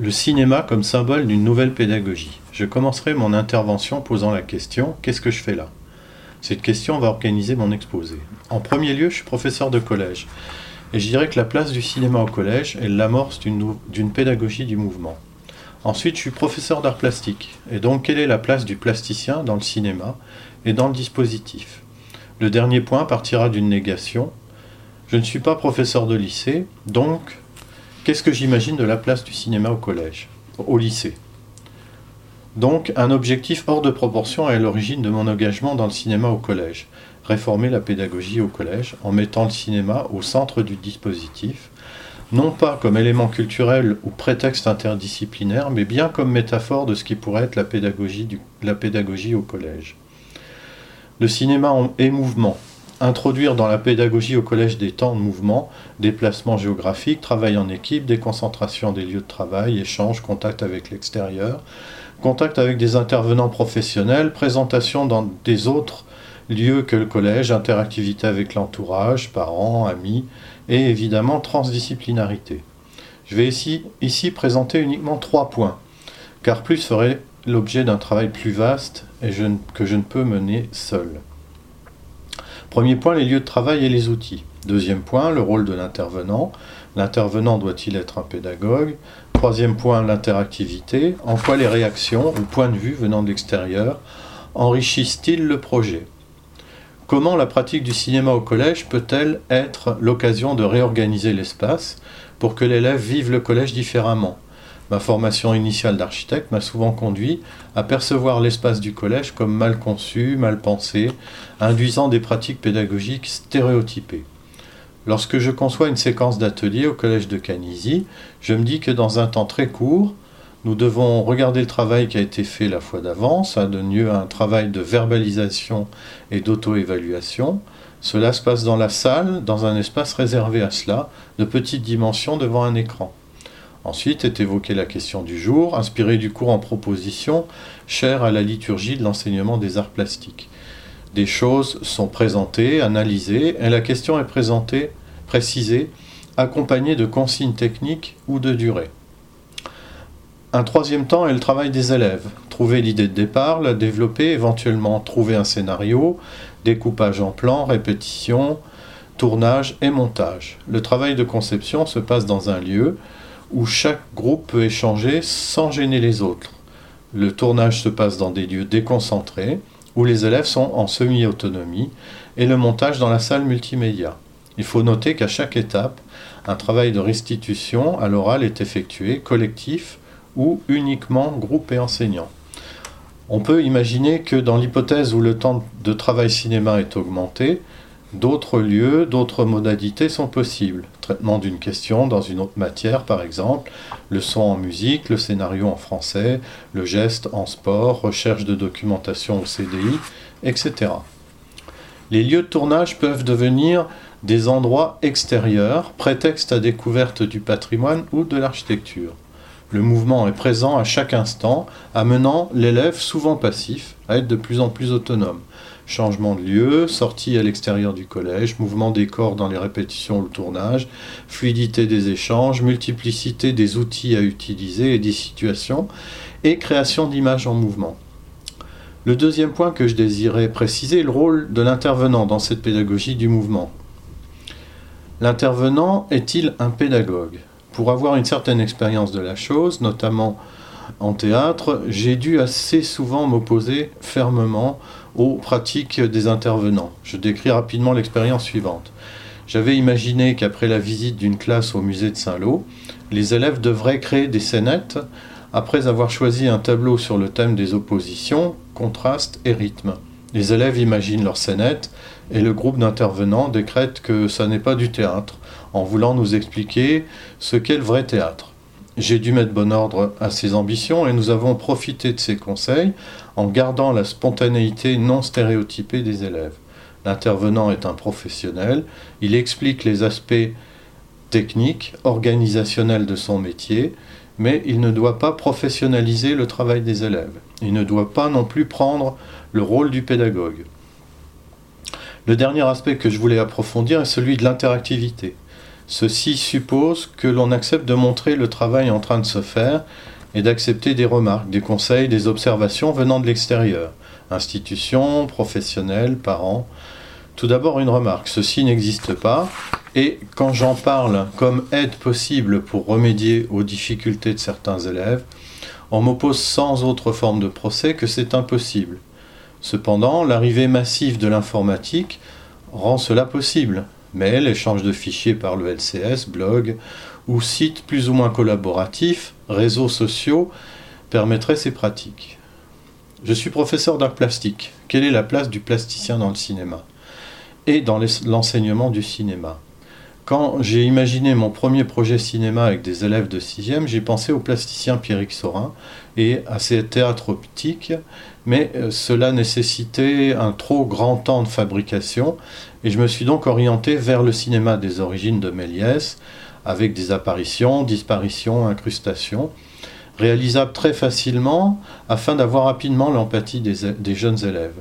Le cinéma comme symbole d'une nouvelle pédagogie. Je commencerai mon intervention posant la question Qu'est-ce que je fais là? Cette question va organiser mon exposé. En premier lieu, je suis professeur de collège. Et je dirais que la place du cinéma au collège est l'amorce d'une pédagogie du mouvement. Ensuite, je suis professeur d'art plastique. Et donc, quelle est la place du plasticien dans le cinéma et dans le dispositif? Le dernier point partira d'une négation. Je ne suis pas professeur de lycée, donc Qu'est-ce que j'imagine de la place du cinéma au collège, au lycée? Donc, un objectif hors de proportion est à l'origine de mon engagement dans le cinéma au collège. Réformer la pédagogie au collège en mettant le cinéma au centre du dispositif, non pas comme élément culturel ou prétexte interdisciplinaire, mais bien comme métaphore de ce qui pourrait être la pédagogie, la pédagogie au collège. Le cinéma est mouvement, introduire dans la pédagogie au collège des temps de mouvement, déplacements géographiques, travail en équipe, déconcentration des lieux de travail, échange, contact avec l'extérieur, contact avec des intervenants professionnels, présentation dans des autres lieux que le collège, interactivité avec l'entourage, parents, amis, et évidemment transdisciplinarité. Je vais ici, ici présenter uniquement trois points, car plus ferait l'objet d'un travail plus vaste et que je ne peux mener seul. Premier point, les lieux de travail et les outils. Deuxième point, le rôle de l'intervenant. L'intervenant doit-il être un pédagogue? Troisième point, l'interactivité. En quoi les réactions ou points de vue venant de l'extérieur enrichissent-ils le projet? Comment la pratique du cinéma au collège peut-elle être l'occasion de réorganiser l'espace pour que l'élève vive le collège différemment? Ma formation initiale d'architecte m'a souvent conduit à percevoir l'espace du collège comme mal conçu, mal pensé, induisant des pratiques pédagogiques stéréotypées. Lorsque je conçois une séquence d'ateliers au collège de Canisy, je me dis que dans un temps très court, nous devons regarder le travail qui a été fait la fois d'avance, ça donne lieu à un travail de verbalisation et d'auto-évaluation. Cela se passe dans la salle, dans un espace réservé à cela, de petite dimension devant un écran. Ensuite est évoquée la question du jour, inspirée du cours en proposition, cher à la liturgie de l'enseignement des arts plastiques. Des choses sont présentées, analysées, et la question est présentée, précisée, accompagnée de consignes techniques ou de durée. Un troisième temps est le travail des élèves. Trouver l'idée de départ, la développer, éventuellement trouver un scénario, découpage en plan, répétition, tournage et montage. Le travail de conception se passe dans un lieu, où chaque groupe peut échanger sans gêner les autres. Le tournage se passe dans des lieux déconcentrés, où les élèves sont en semi-autonomie, et le montage dans la salle multimédia. Il faut noter qu'à chaque étape, un travail de restitution à l'oral est effectué, collectif ou uniquement groupe et enseignant. On peut imaginer que dans l'hypothèse où le temps de travail cinéma est augmenté, D'autres lieux, d'autres modalités sont possibles. Traitement d'une question dans une autre matière, par exemple, le son en musique, le scénario en français, le geste en sport, recherche de documentation au CDI, etc. Les lieux de tournage peuvent devenir des endroits extérieurs, prétexte à découverte du patrimoine ou de l'architecture. Le mouvement est présent à chaque instant, amenant l'élève, souvent passif, à être de plus en plus autonome changement de lieu, sortie à l'extérieur du collège, mouvement des corps dans les répétitions ou le tournage, fluidité des échanges, multiplicité des outils à utiliser et des situations, et création d'images en mouvement. Le deuxième point que je désirais préciser est le rôle de l'intervenant dans cette pédagogie du mouvement. L'intervenant est-il un pédagogue? Pour avoir une certaine expérience de la chose, notamment en théâtre, j'ai dû assez souvent m'opposer fermement aux pratiques des intervenants. Je décris rapidement l'expérience suivante. J'avais imaginé qu'après la visite d'une classe au musée de Saint-Lô, les élèves devraient créer des scénettes après avoir choisi un tableau sur le thème des oppositions, contraste et rythme. Les élèves imaginent leurs scénettes et le groupe d'intervenants décrète que ça n'est pas du théâtre, en voulant nous expliquer ce qu'est le vrai théâtre. J'ai dû mettre bon ordre à ces ambitions et nous avons profité de ces conseils en gardant la spontanéité non stéréotypée des élèves. L'intervenant est un professionnel, il explique les aspects techniques, organisationnels de son métier, mais il ne doit pas professionnaliser le travail des élèves. Il ne doit pas non plus prendre le rôle du pédagogue. Le dernier aspect que je voulais approfondir est celui de l'interactivité. Ceci suppose que l'on accepte de montrer le travail en train de se faire et d'accepter des remarques, des conseils, des observations venant de l'extérieur, institutions, professionnels, parents. Tout d'abord une remarque, ceci n'existe pas, et quand j'en parle comme aide possible pour remédier aux difficultés de certains élèves, on m'oppose sans autre forme de procès que c'est impossible. Cependant, l'arrivée massive de l'informatique rend cela possible. Mail, échange de fichiers par le LCS, blog ou sites plus ou moins collaboratifs, réseaux sociaux permettraient ces pratiques. Je suis professeur d'art plastique. Quelle est la place du plasticien dans le cinéma et dans l'enseignement du cinéma? Quand j'ai imaginé mon premier projet cinéma avec des élèves de 6e, j'ai pensé au plasticien Pierrick Sorin et à ses théâtres optiques, mais euh, cela nécessitait un trop grand temps de fabrication et je me suis donc orienté vers le cinéma des origines de Méliès, avec des apparitions, disparitions, incrustations, réalisables très facilement afin d'avoir rapidement l'empathie des jeunes élèves.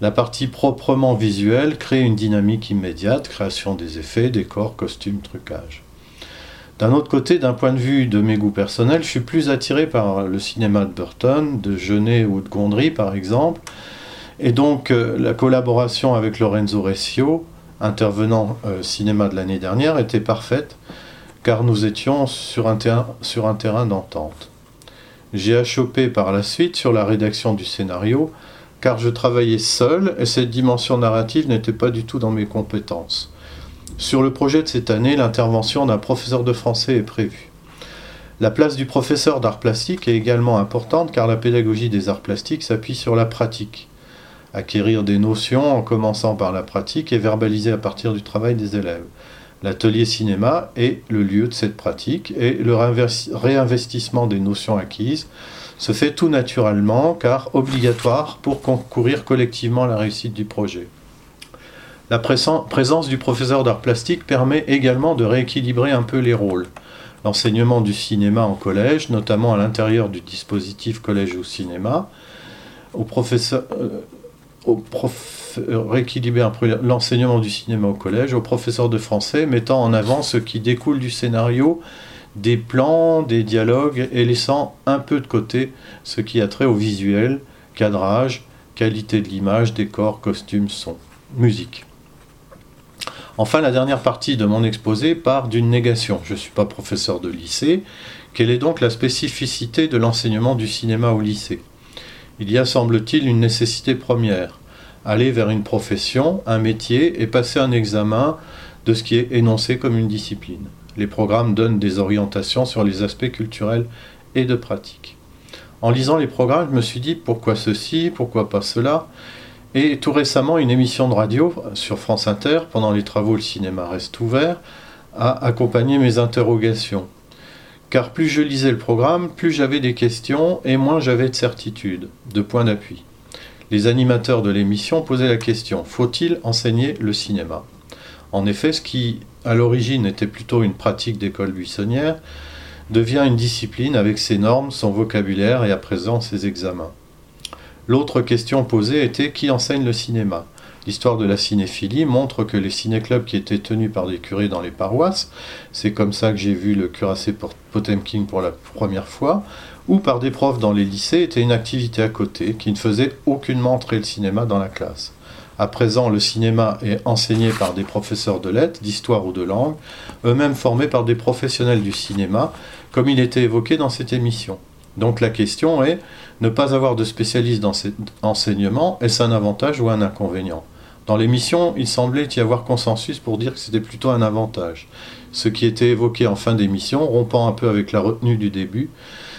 La partie proprement visuelle crée une dynamique immédiate, création des effets, décors, costumes, trucage. D'un autre côté, d'un point de vue de mes goûts personnels, je suis plus attiré par le cinéma de Burton, de Genet ou de Gondry par exemple, et donc euh, la collaboration avec Lorenzo Rescio, intervenant euh, cinéma de l'année dernière, était parfaite, car nous étions sur un, sur un terrain d'entente. J'ai achoppé par la suite sur la rédaction du scénario, car je travaillais seul et cette dimension narrative n'était pas du tout dans mes compétences. Sur le projet de cette année, l'intervention d'un professeur de français est prévue. La place du professeur d'art plastique est également importante car la pédagogie des arts plastiques s'appuie sur la pratique. Acquérir des notions en commençant par la pratique et verbaliser à partir du travail des élèves. L'atelier cinéma est le lieu de cette pratique et le réinvestissement des notions acquises se fait tout naturellement car obligatoire pour concourir collectivement à la réussite du projet. La présence du professeur d'art plastique permet également de rééquilibrer un peu les rôles. L'enseignement du cinéma en collège, notamment à l'intérieur du dispositif collège ou cinéma, au professeur, euh, euh, rééquilibrer l'enseignement du cinéma au collège, au professeur de français, mettant en avant ce qui découle du scénario des plans, des dialogues et laissant un peu de côté ce qui a trait au visuel, cadrage, qualité de l'image, décor, costume, son, musique. Enfin, la dernière partie de mon exposé part d'une négation. Je ne suis pas professeur de lycée. Quelle est donc la spécificité de l'enseignement du cinéma au lycée? Il y a, semble-t-il, une nécessité première. Aller vers une profession, un métier et passer un examen de ce qui est énoncé comme une discipline. Les programmes donnent des orientations sur les aspects culturels et de pratique. En lisant les programmes, je me suis dit pourquoi ceci, pourquoi pas cela? Et tout récemment, une émission de radio sur France Inter, pendant les travaux Le cinéma reste ouvert, a accompagné mes interrogations. Car plus je lisais le programme, plus j'avais des questions et moins j'avais de certitudes, de points d'appui. Les animateurs de l'émission posaient la question faut-il enseigner le cinéma? En effet, ce qui à l'origine était plutôt une pratique d'école buissonnière, devient une discipline avec ses normes, son vocabulaire et à présent ses examens. L'autre question posée était qui enseigne le cinéma? L'histoire de la cinéphilie montre que les ciné-clubs qui étaient tenus par des curés dans les paroisses, c'est comme ça que j'ai vu le cuirassé Potemkin pour la première fois, ou par des profs dans les lycées, étaient une activité à côté qui ne faisait aucunement entrer le cinéma dans la classe. À présent, le cinéma est enseigné par des professeurs de lettres, d'histoire ou de langue, eux-mêmes formés par des professionnels du cinéma, comme il était évoqué dans cette émission. Donc la question est, ne pas avoir de spécialiste dans cet enseignement, est-ce un avantage ou un inconvénient? Dans l'émission, il semblait y avoir consensus pour dire que c'était plutôt un avantage. Ce qui était évoqué en fin d'émission, rompant un peu avec la retenue du début,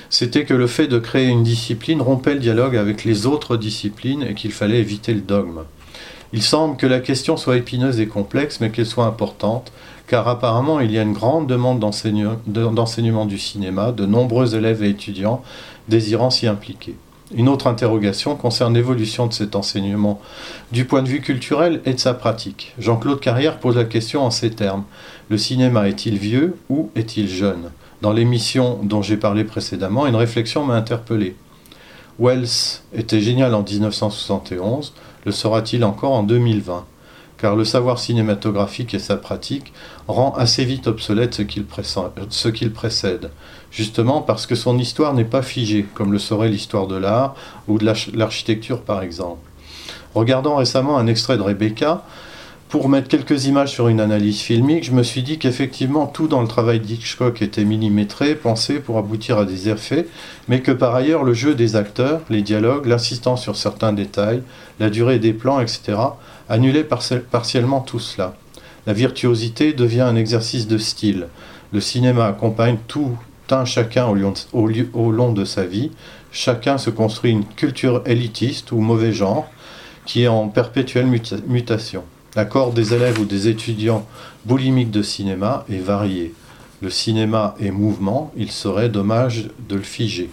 c'était que le fait de créer une discipline rompait le dialogue avec les autres disciplines et qu'il fallait éviter le dogme. Il semble que la question soit épineuse et complexe, mais qu'elle soit importante, car apparemment il y a une grande demande d'enseignement du cinéma, de nombreux élèves et étudiants désirant s'y impliquer. Une autre interrogation concerne l'évolution de cet enseignement du point de vue culturel et de sa pratique. Jean-Claude Carrière pose la question en ces termes. Le cinéma est-il vieux ou est-il jeune? Dans l'émission dont j'ai parlé précédemment, une réflexion m'a interpellé. Wells était génial en 1971, le sera-t-il encore en 2020 car le savoir cinématographique et sa pratique rend assez vite obsolète ce qu'il précède, justement parce que son histoire n'est pas figée, comme le serait l'histoire de l'art ou de l'architecture par exemple. Regardant récemment un extrait de Rebecca, pour mettre quelques images sur une analyse filmique, je me suis dit qu'effectivement tout dans le travail d'Hitchcock était millimétré, pensé pour aboutir à des effets, mais que par ailleurs le jeu des acteurs, les dialogues, l'assistance sur certains détails, la durée des plans, etc., annulait partiellement tout cela. La virtuosité devient un exercice de style. Le cinéma accompagne tout un chacun au long de sa vie. Chacun se construit une culture élitiste ou mauvais genre qui est en perpétuelle mutation. L'accord des élèves ou des étudiants boulimiques de cinéma est varié. Le cinéma est mouvement, il serait dommage de le figer.